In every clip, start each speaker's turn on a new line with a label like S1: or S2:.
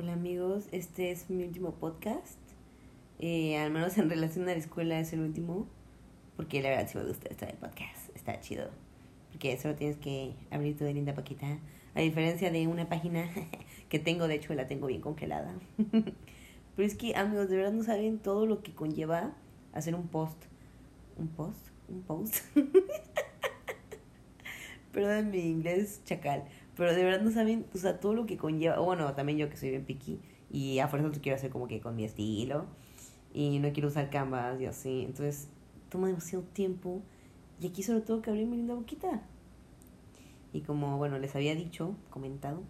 S1: Hola amigos, este es mi último podcast. Eh, al menos en relación a la escuela es el último. Porque la verdad sí me gusta estar el podcast. Está chido. Porque solo tienes que abrir tu linda paquita. A diferencia de una página que tengo, de hecho la tengo bien congelada. Pero es que amigos, de verdad no saben todo lo que conlleva hacer un post. ¿Un post? ¿Un post? Perdón mi inglés chacal. Pero de verdad no saben, o sea, todo lo que conlleva. Bueno, también yo que soy bien piqui. Y a fuerza lo quiero hacer como que con mi estilo. Y no quiero usar canvas y así. Entonces, toma demasiado tiempo. Y aquí solo tengo que abrir mi linda boquita. Y como, bueno, les había dicho, comentado,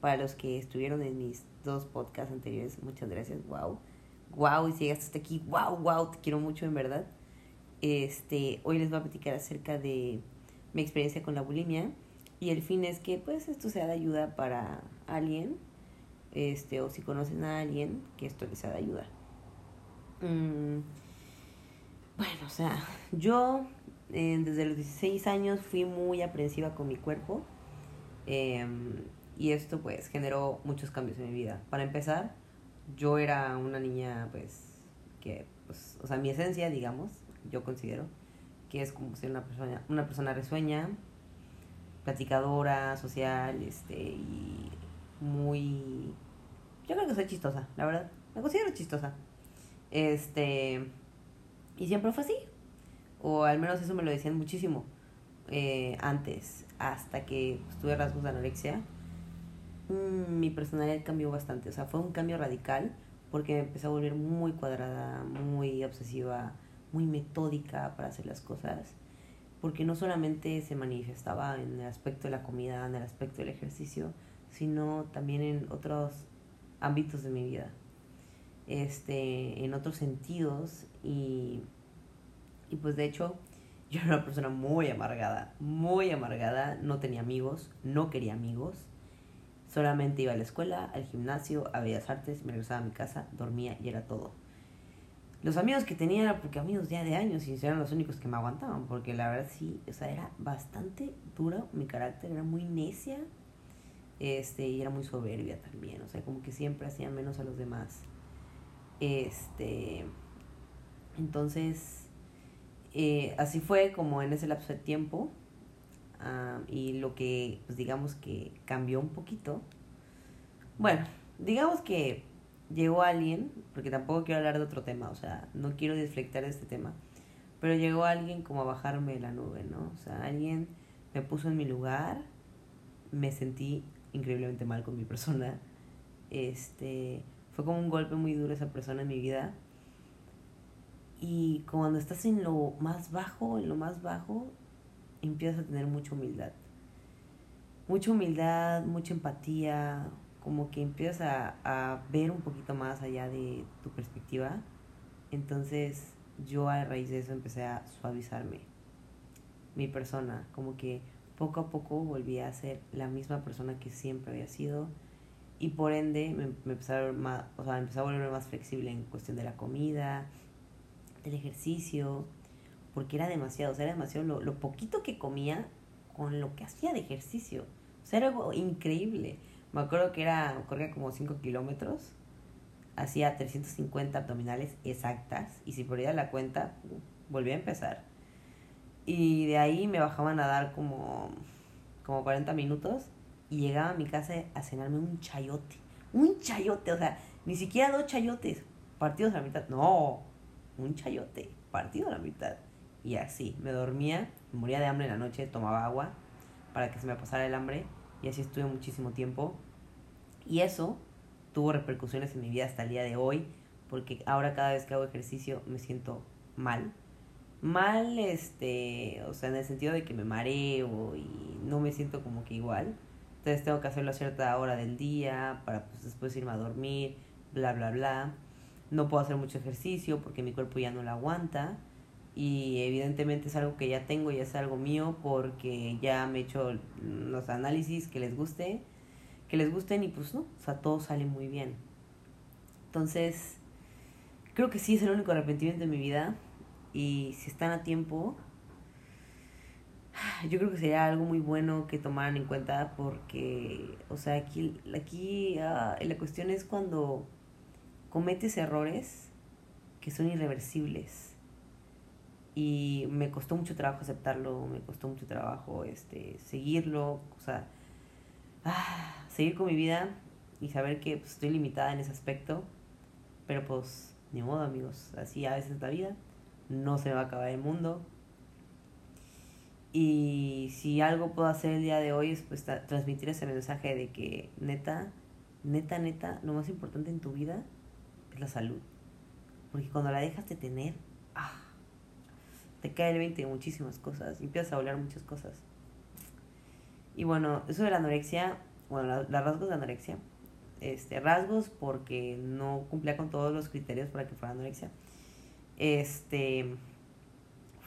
S1: para los que estuvieron en mis dos podcasts anteriores, muchas gracias, wow. Wow, y si llegaste hasta aquí, wow, wow, te quiero mucho en verdad. Este, hoy les voy a platicar acerca de mi experiencia con la bulimia y el fin es que pues esto sea de ayuda para alguien, este, o si conocen a alguien, que esto les sea de ayuda. Mm, bueno, o sea, yo eh, desde los 16 años fui muy aprensiva con mi cuerpo em, y esto pues generó muchos cambios en mi vida. Para empezar, yo era una niña pues que, pues, o sea, mi esencia, digamos, yo considero que es como ser una persona, una persona risueña, platicadora, social, este, y muy... Yo creo que soy chistosa, la verdad. Me considero chistosa. Este... Y siempre fue así. O al menos eso me lo decían muchísimo eh, antes, hasta que tuve rasgos de anorexia. Mm, mi personalidad cambió bastante. O sea, fue un cambio radical porque me empecé a volver muy cuadrada, muy obsesiva, muy metódica para hacer las cosas porque no solamente se manifestaba en el aspecto de la comida, en el aspecto del ejercicio, sino también en otros ámbitos de mi vida, este, en otros sentidos. Y, y pues de hecho yo era una persona muy amargada, muy amargada, no tenía amigos, no quería amigos, solamente iba a la escuela, al gimnasio, a Bellas Artes, me regresaba a mi casa, dormía y era todo los amigos que tenía eran porque amigos ya de años y eran los únicos que me aguantaban, porque la verdad sí, o sea, era bastante dura mi carácter, era muy necia, este, y era muy soberbia también, o sea, como que siempre hacía menos a los demás. Este, entonces, eh, así fue como en ese lapso de tiempo, y lo que, pues digamos que cambió un poquito, bueno, digamos que llegó alguien, porque tampoco quiero hablar de otro tema, o sea, no quiero deflectar este tema, pero llegó alguien como a bajarme de la nube, ¿no? O sea, alguien me puso en mi lugar, me sentí increíblemente mal con mi persona, este, fue como un golpe muy duro esa persona en mi vida. Y cuando estás en lo más bajo, en lo más bajo, empiezas a tener mucha humildad. Mucha humildad, mucha empatía, como que empiezas a, ver un poquito más allá de tu perspectiva. Entonces yo a raíz de eso empecé a suavizarme mi persona, como que poco a poco volví a ser la misma persona que siempre había sido y por ende me, me empecé, a más, o sea, empecé a volver más flexible en cuestión de la comida, del ejercicio, porque era demasiado, o sea, era demasiado lo, lo poquito que comía con lo que hacía de ejercicio. O sea, era algo increíble. Me acuerdo que era, corría como 5 kilómetros, hacía 350 abdominales exactas y si perdía la cuenta, volvía a empezar. Y de ahí me bajaban a dar como, como 40 minutos y llegaba a mi casa a cenarme un chayote. Un chayote, o sea, ni siquiera dos chayotes partidos a la mitad. No, un chayote partido a la mitad. Y así, me dormía, me moría de hambre en la noche, tomaba agua para que se me pasara el hambre y así estuve muchísimo tiempo. Y eso tuvo repercusiones en mi vida hasta el día de hoy, porque ahora cada vez que hago ejercicio me siento mal. Mal, este, o sea, en el sentido de que me mareo y no me siento como que igual. Entonces tengo que hacerlo a cierta hora del día para pues, después irme a dormir, bla, bla, bla. No puedo hacer mucho ejercicio porque mi cuerpo ya no lo aguanta. Y evidentemente es algo que ya tengo y es algo mío porque ya me he hecho los análisis que les guste que les gusten y pues no, o sea, todo sale muy bien. Entonces, creo que sí es el único arrepentimiento de mi vida y si están a tiempo, yo creo que sería algo muy bueno que tomaran en cuenta porque, o sea, aquí, aquí ah, la cuestión es cuando cometes errores que son irreversibles. Y me costó mucho trabajo aceptarlo, me costó mucho trabajo este, seguirlo, o sea, ah, seguir con mi vida y saber que pues, estoy limitada en ese aspecto. Pero pues, ni modo amigos, así a veces la vida, no se va a acabar el mundo, y si algo puedo hacer el día de hoy es pues transmitir ese mensaje de que neta, neta, neta, lo más importante en tu vida es la salud. Porque cuando la dejas de tener, ah, te cae el 20 de muchísimas cosas, y empiezas a hablar muchas cosas. Y bueno, eso de la anorexia, bueno, los rasgos de anorexia, este, rasgos porque no cumplía con todos los criterios para que fuera anorexia. Este,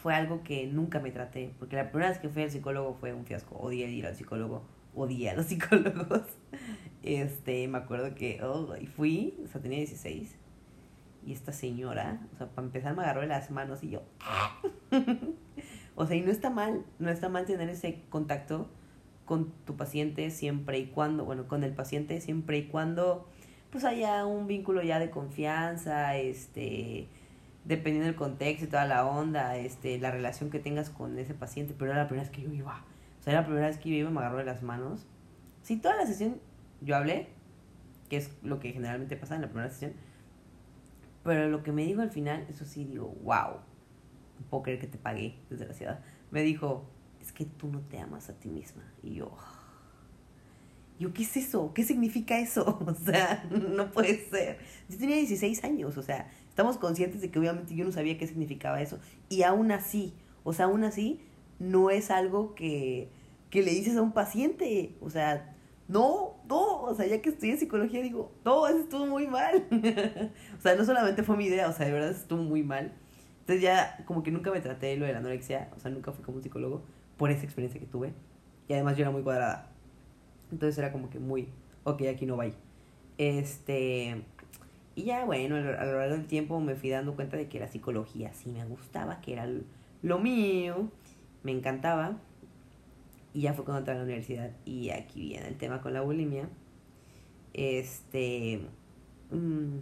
S1: fue algo que nunca me traté, porque la primera vez que fui al psicólogo fue un fiasco, odié ir al psicólogo, odié a los psicólogos. Este, me acuerdo que, oh, fui, o sea, tenía 16, y esta señora, o sea, para empezar me agarró de las manos y yo, o sea, y no está mal, no está mal tener ese contacto con tu paciente siempre y cuando, bueno, con el paciente siempre y cuando, pues haya un vínculo ya de confianza, este, dependiendo del contexto y toda la onda, este, la relación que tengas con ese paciente, pero era la primera vez que yo iba. O sea, era la primera vez que yo iba me agarró de las manos. Sí, toda la sesión yo hablé, que es lo que generalmente pasa en la primera sesión, pero lo que me dijo al final, eso sí, digo, wow, no puedo creer que te pagué, desgraciada. Me dijo, es que tú no te amas a ti misma. Y yo, yo, ¿qué es eso? ¿Qué significa eso? O sea, no puede ser. Yo tenía 16 años, o sea, Estamos conscientes de que obviamente yo no sabía qué significaba eso. Y aún así, o sea, aún así, no es algo que, que le dices a un paciente. O sea, no, no, o sea, ya que estudié psicología digo, no, eso estuvo muy mal. o sea, no solamente fue mi idea, o sea, de verdad estuvo muy mal. Entonces ya como que nunca me traté lo de la anorexia, o sea, nunca fui como un psicólogo por esa experiencia que tuve. Y además yo era muy cuadrada. Entonces era como que muy, ok, aquí no va. Este, y ya, bueno, a lo largo del tiempo me fui dando cuenta de que la psicología sí me gustaba, que era lo mío, me encantaba. Y ya fue cuando entré a la universidad. Y aquí viene el tema con la bulimia. Este. Mm,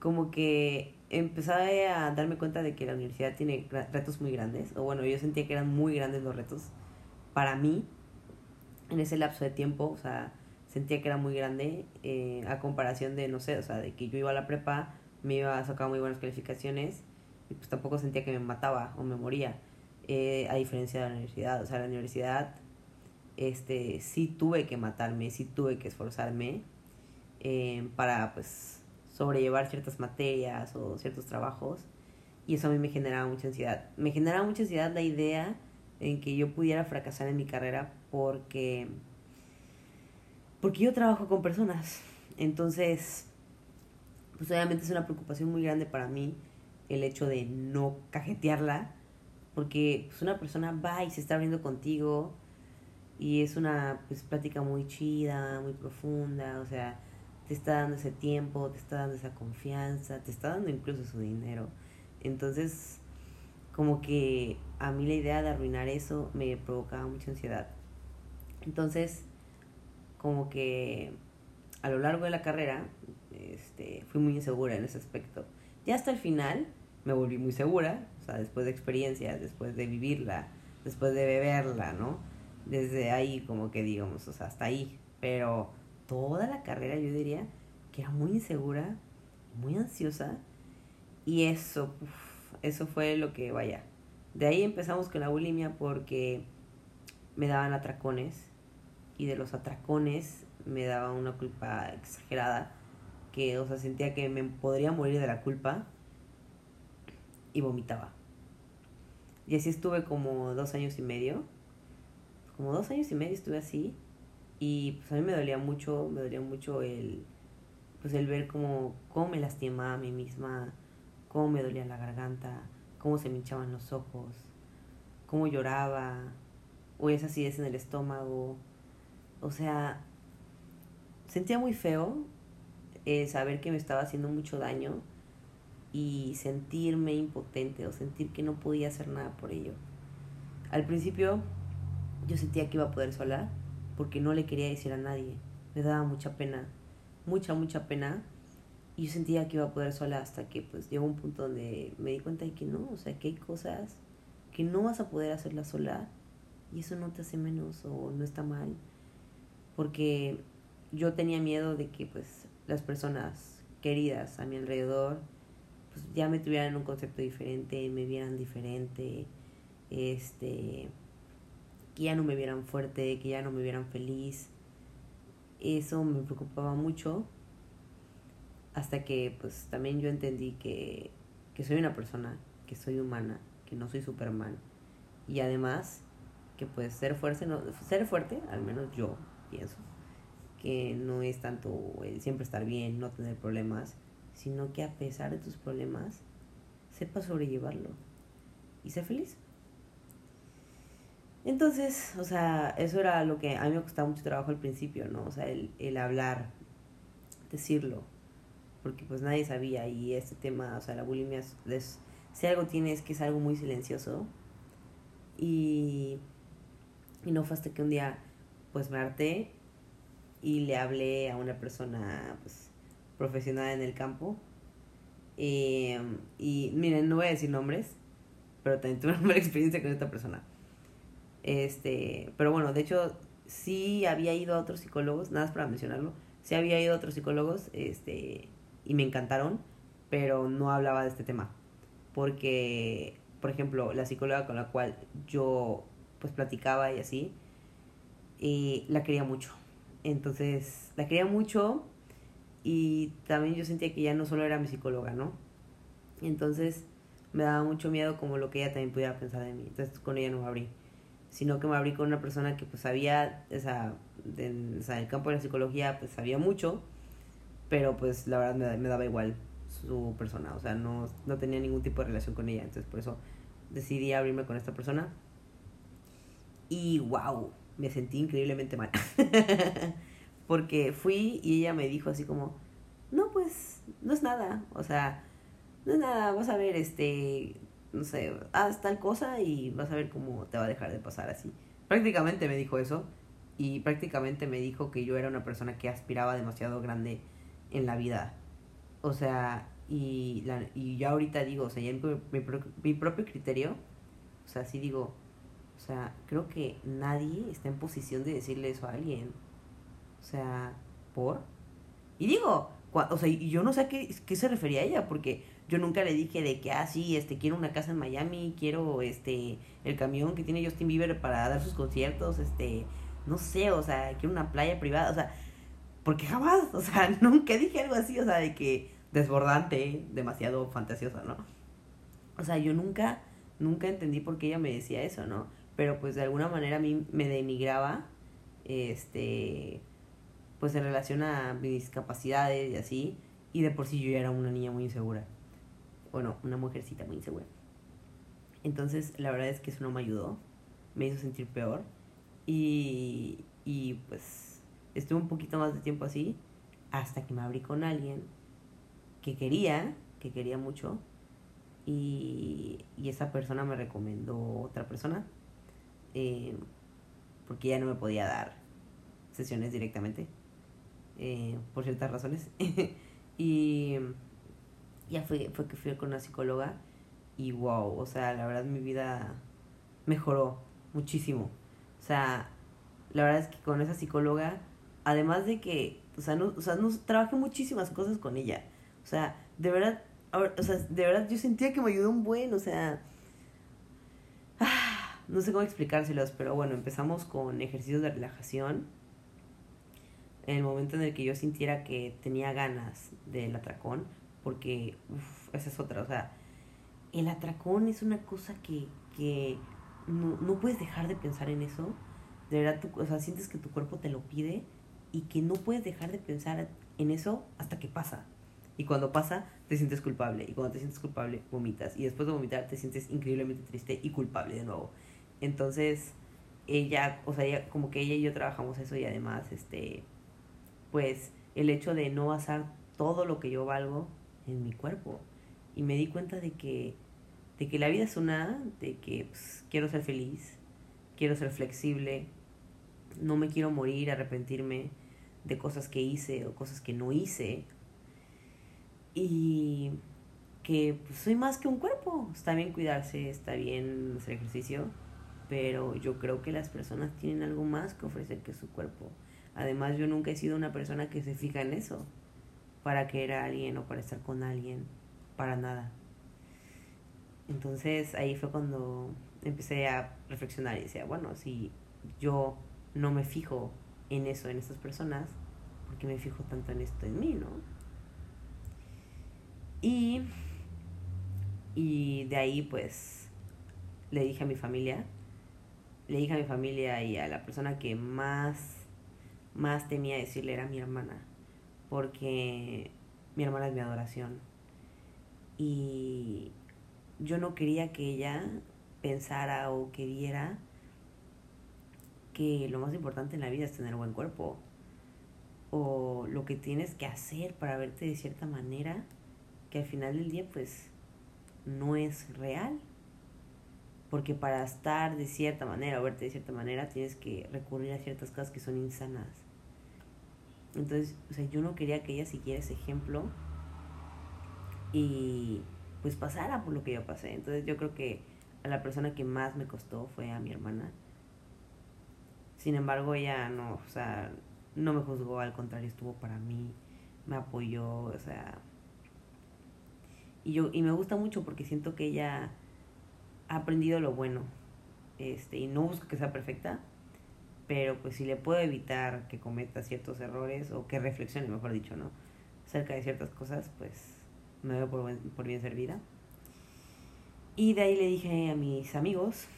S1: como que empecé a darme cuenta de que la universidad tiene retos muy grandes. O bueno, yo sentía que eran muy grandes los retos para mí en ese lapso de tiempo. O sea, sentía que era muy grande eh, a comparación de, no sé, o sea, de que yo iba a la prepa, me iba a sacar muy buenas calificaciones y pues tampoco sentía que me mataba o me moría, eh, a diferencia de la universidad. O sea, la universidad, este, sí tuve que matarme, sí tuve que esforzarme eh, para, pues, sobrellevar ciertas materias o ciertos trabajos y eso a mí me generaba mucha ansiedad. Me generaba mucha ansiedad la idea en que yo pudiera fracasar en mi carrera porque porque yo trabajo con personas. Entonces, pues obviamente es una preocupación muy grande para mí el hecho de no cajetearla, porque pues una persona va y se está abriendo contigo y es una pues plática muy chida, muy profunda, o sea, te está dando ese tiempo, te está dando esa confianza, te está dando incluso su dinero. Entonces, como que a mí la idea de arruinar eso me provocaba mucha ansiedad. Entonces, como que a lo largo de la carrera este, fui muy insegura en ese aspecto. Ya hasta el final me volví muy segura, o sea, después de experiencias, después de vivirla, después de beberla, ¿no? Desde ahí como que digamos, o sea, hasta ahí. Pero toda la carrera yo diría que era muy insegura, muy ansiosa y eso, eso fue lo que vaya. De ahí empezamos con la bulimia porque me daban atracones y de los atracones me daba una culpa exagerada, que, o sea, sentía que me podría morir de la culpa y vomitaba. Y así estuve como dos años y medio. Como dos años y medio estuve así. Y pues a mí me dolía mucho, me dolía mucho el, pues el ver cómo, cómo me lastimaba a mí misma, cómo me dolía la garganta, cómo se me hinchaban los ojos, cómo lloraba, o esa acidez en el estómago, o sea, sentía muy feo eh, saber que me estaba haciendo mucho daño y sentirme impotente o sentir que no podía hacer nada por ello. Al principio yo sentía que iba a poder sola porque no le quería decir a nadie. Me daba mucha pena, mucha, mucha pena. Y yo sentía que iba a poder sola hasta que pues llegó un punto donde me di cuenta de que no, o sea, que hay cosas que no vas a poder hacerla sola y eso no te hace menos o no está mal. Porque yo tenía miedo de que pues las personas queridas a mi alrededor pues ya me tuvieran un concepto diferente, me vieran diferente, este que ya no me vieran fuerte, que ya no me vieran feliz. Eso me preocupaba mucho hasta que pues también yo entendí que, que soy una persona, que soy humana, que no soy Superman. Y además que pues ser fuerte, no, ser fuerte, al menos yo pienso, que no es tanto siempre estar bien, no tener problemas, sino que a pesar de tus problemas, sepas sobrellevarlo y ser feliz. Entonces, o sea, eso era lo que a mí me costaba mucho trabajo al principio, ¿no? O sea, el, el hablar, decirlo, porque pues nadie sabía y este tema, o sea, la bulimia, es, si algo tiene es que es algo muy silencioso y, y no fue hasta que un día pues me harté y le hablé a una persona pues profesional en el campo eh, y miren, no voy a decir nombres, pero también tuve una mala experiencia con esta persona. Este, pero bueno, de hecho, sí había ido a otros psicólogos, nada más para mencionarlo, sí había ido a otros psicólogos, este, y me encantaron, pero no hablaba de este tema. Porque, por ejemplo, la psicóloga con la cual yo pues platicaba y así, y la quería mucho. Entonces, la quería mucho y también yo sentía que ya no solo era mi psicóloga, ¿no? Entonces, me daba mucho miedo como lo que ella también pudiera pensar de mí. Entonces, con ella no abrí. Sino que me abrí con una persona que pues sabía, o sea, en, el campo de la psicología pues sabía mucho pero pues la verdad me, me, daba igual su persona, o sea, no, no tenía ningún tipo de relación con ella, entonces por eso decidí abrirme con esta persona. Y wow, me sentí increíblemente mal. Porque fui y ella me dijo así como, no, pues, no es nada, o sea, no es nada, vas a ver, este, no sé, haz tal cosa y vas a ver cómo te va a dejar de pasar así. Prácticamente me dijo eso y prácticamente me dijo que yo era una persona que aspiraba demasiado grande en la vida. O sea, y, la, y yo ahorita digo, o sea, ya mi, mi, propio criterio, o sea, sí digo, o sea, creo que nadie está en posición de decirle eso a alguien. O sea, ¿por? Y digo, o sea, y yo no sé a qué, qué se refería a ella, porque yo nunca le dije de que, ah, sí, este, quiero una casa en Miami, quiero, este, el camión que tiene Justin Bieber para dar sus conciertos, este, no sé, o sea, quiero una playa privada, o sea, porque jamás, o sea, nunca dije algo así, o sea, de que desbordante, demasiado fantasioso, ¿no? O sea, yo nunca, nunca entendí por qué ella me decía eso, ¿no? Pero pues de alguna manera a mí me denigraba, este, pues en relación a mis capacidades y así, y de por sí yo ya era una niña muy insegura. Bueno, una mujercita muy insegura. Entonces, la verdad es que eso no me ayudó, me hizo sentir peor, y, y pues estuve un poquito más de tiempo así, hasta que me abrí con alguien que quería, que quería mucho, y, y esa persona me recomendó otra persona, eh, porque ya no me podía dar sesiones directamente, eh, por ciertas razones. y ya fue, fue que fui con una psicóloga y wow, o sea, la verdad mi vida mejoró muchísimo. O sea, la verdad es que con esa psicóloga Además de que, o sea, no, o sea, no, trabajé muchísimas cosas con ella. O sea, de verdad, o sea, de verdad yo sentía que me ayudó un buen, o sea, no sé cómo explicárselos, pero bueno, empezamos con ejercicios de relajación. En el momento en el que yo sintiera que tenía ganas del atracón, porque, uff, esa es otra, o sea, el atracón es una cosa que, que no, no puedes dejar de pensar en eso. De verdad, tú, o sea, sientes que tu cuerpo te lo pide y que no puedes dejar de pensar en eso hasta que pasa. Y cuando pasa, te sientes culpable. Y cuando te sientes culpable, vomitas. Y después de vomitar, te sientes increíblemente triste y culpable de nuevo. Entonces, ella, o sea, ella, como que ella y yo trabajamos eso y además, este, pues, el hecho de no basar todo lo que yo valgo en mi cuerpo. Y me di cuenta de que, de que la vida es una, de que pues, quiero ser feliz, quiero ser flexible, no me quiero morir, arrepentirme de cosas que hice o cosas que no hice. Y que pues, soy más que un cuerpo. Está bien cuidarse, está bien hacer ejercicio, pero yo creo que las personas tienen algo más que ofrecer que su cuerpo. Además, yo nunca he sido una persona que se fija en eso, para querer a alguien o para estar con alguien, para nada. Entonces ahí fue cuando empecé a reflexionar y decía, bueno, si yo no me fijo en eso, en estas personas, ¿por qué me fijo tanto en esto en mí, no? Y, y de ahí pues le dije a mi familia, le dije a mi familia y a la persona que más, más temía decirle era mi hermana, porque mi hermana es mi adoración. Y yo no quería que ella pensara o que viera que lo más importante en la vida es tener buen cuerpo. O lo que tienes que hacer para verte de cierta manera que al final del día pues no es real. Porque para estar de cierta manera o verte de cierta manera tienes que recurrir a ciertas cosas que son insanas. Entonces, o sea, yo no quería que ella siguiera ese ejemplo y pues pasara por lo que yo pasé. Entonces yo creo que a la persona que más me costó fue a mi hermana. Sin embargo, ella no, o sea, no me juzgó, al contrario, estuvo para mí, me apoyó, o sea, y yo y me gusta mucho porque siento que ella ha aprendido lo bueno. Este, y no busco que sea perfecta, pero pues si le puedo evitar que cometa ciertos errores o que reflexione, mejor dicho, ¿no? Acerca de ciertas cosas, pues me veo por, por bien servida. Y de ahí le dije a mis amigos,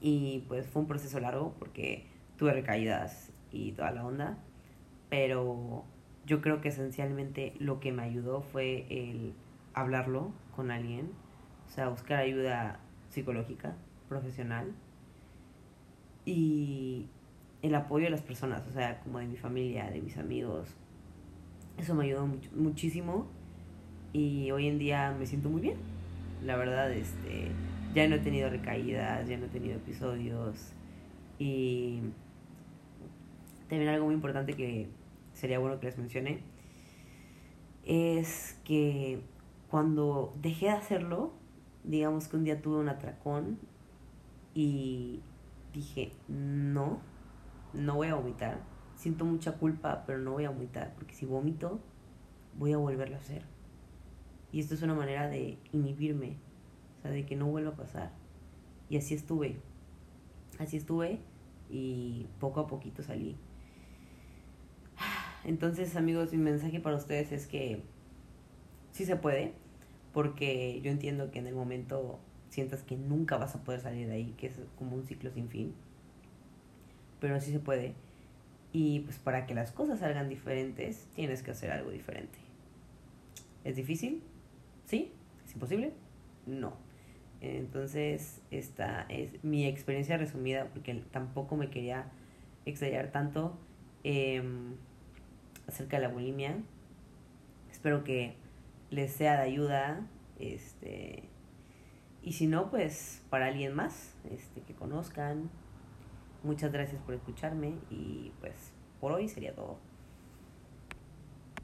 S1: y pues fue un proceso largo porque tuve recaídas y toda la onda, pero yo creo que esencialmente lo que me ayudó fue el hablarlo con alguien, o sea, buscar ayuda psicológica, profesional, y el apoyo de las personas, o sea, como de mi familia, de mis amigos. Eso me ayudó muchísimo y hoy en día me siento muy bien. La verdad, este, ya no he tenido recaídas, ya no he tenido episodios y también algo muy importante que sería bueno que les mencione es que cuando dejé de hacerlo, digamos que un día tuve un atracón y dije, no, no voy a vomitar. Siento mucha culpa, pero no voy a vomitar, porque si vomito, voy a volverlo a hacer. Y esto es una manera de inhibirme, o sea, de que no vuelva a pasar. Y así estuve. Así estuve y poco a poquito salí. Entonces, amigos, mi mensaje para ustedes es que sí se puede, porque yo entiendo que en el momento sientas que nunca vas a poder salir de ahí, que es como un ciclo sin fin, pero sí se puede. Y pues para que las cosas salgan diferentes, tienes que hacer algo diferente. ¿Es difícil? ¿Sí? ¿Es imposible? No. Entonces, esta es mi experiencia resumida, porque tampoco me quería extrañar tanto em, acerca de la bulimia. Espero que les sea de ayuda. Este, y si no, pues para alguien más este, que conozcan. Muchas gracias por escucharme y pues por hoy sería todo.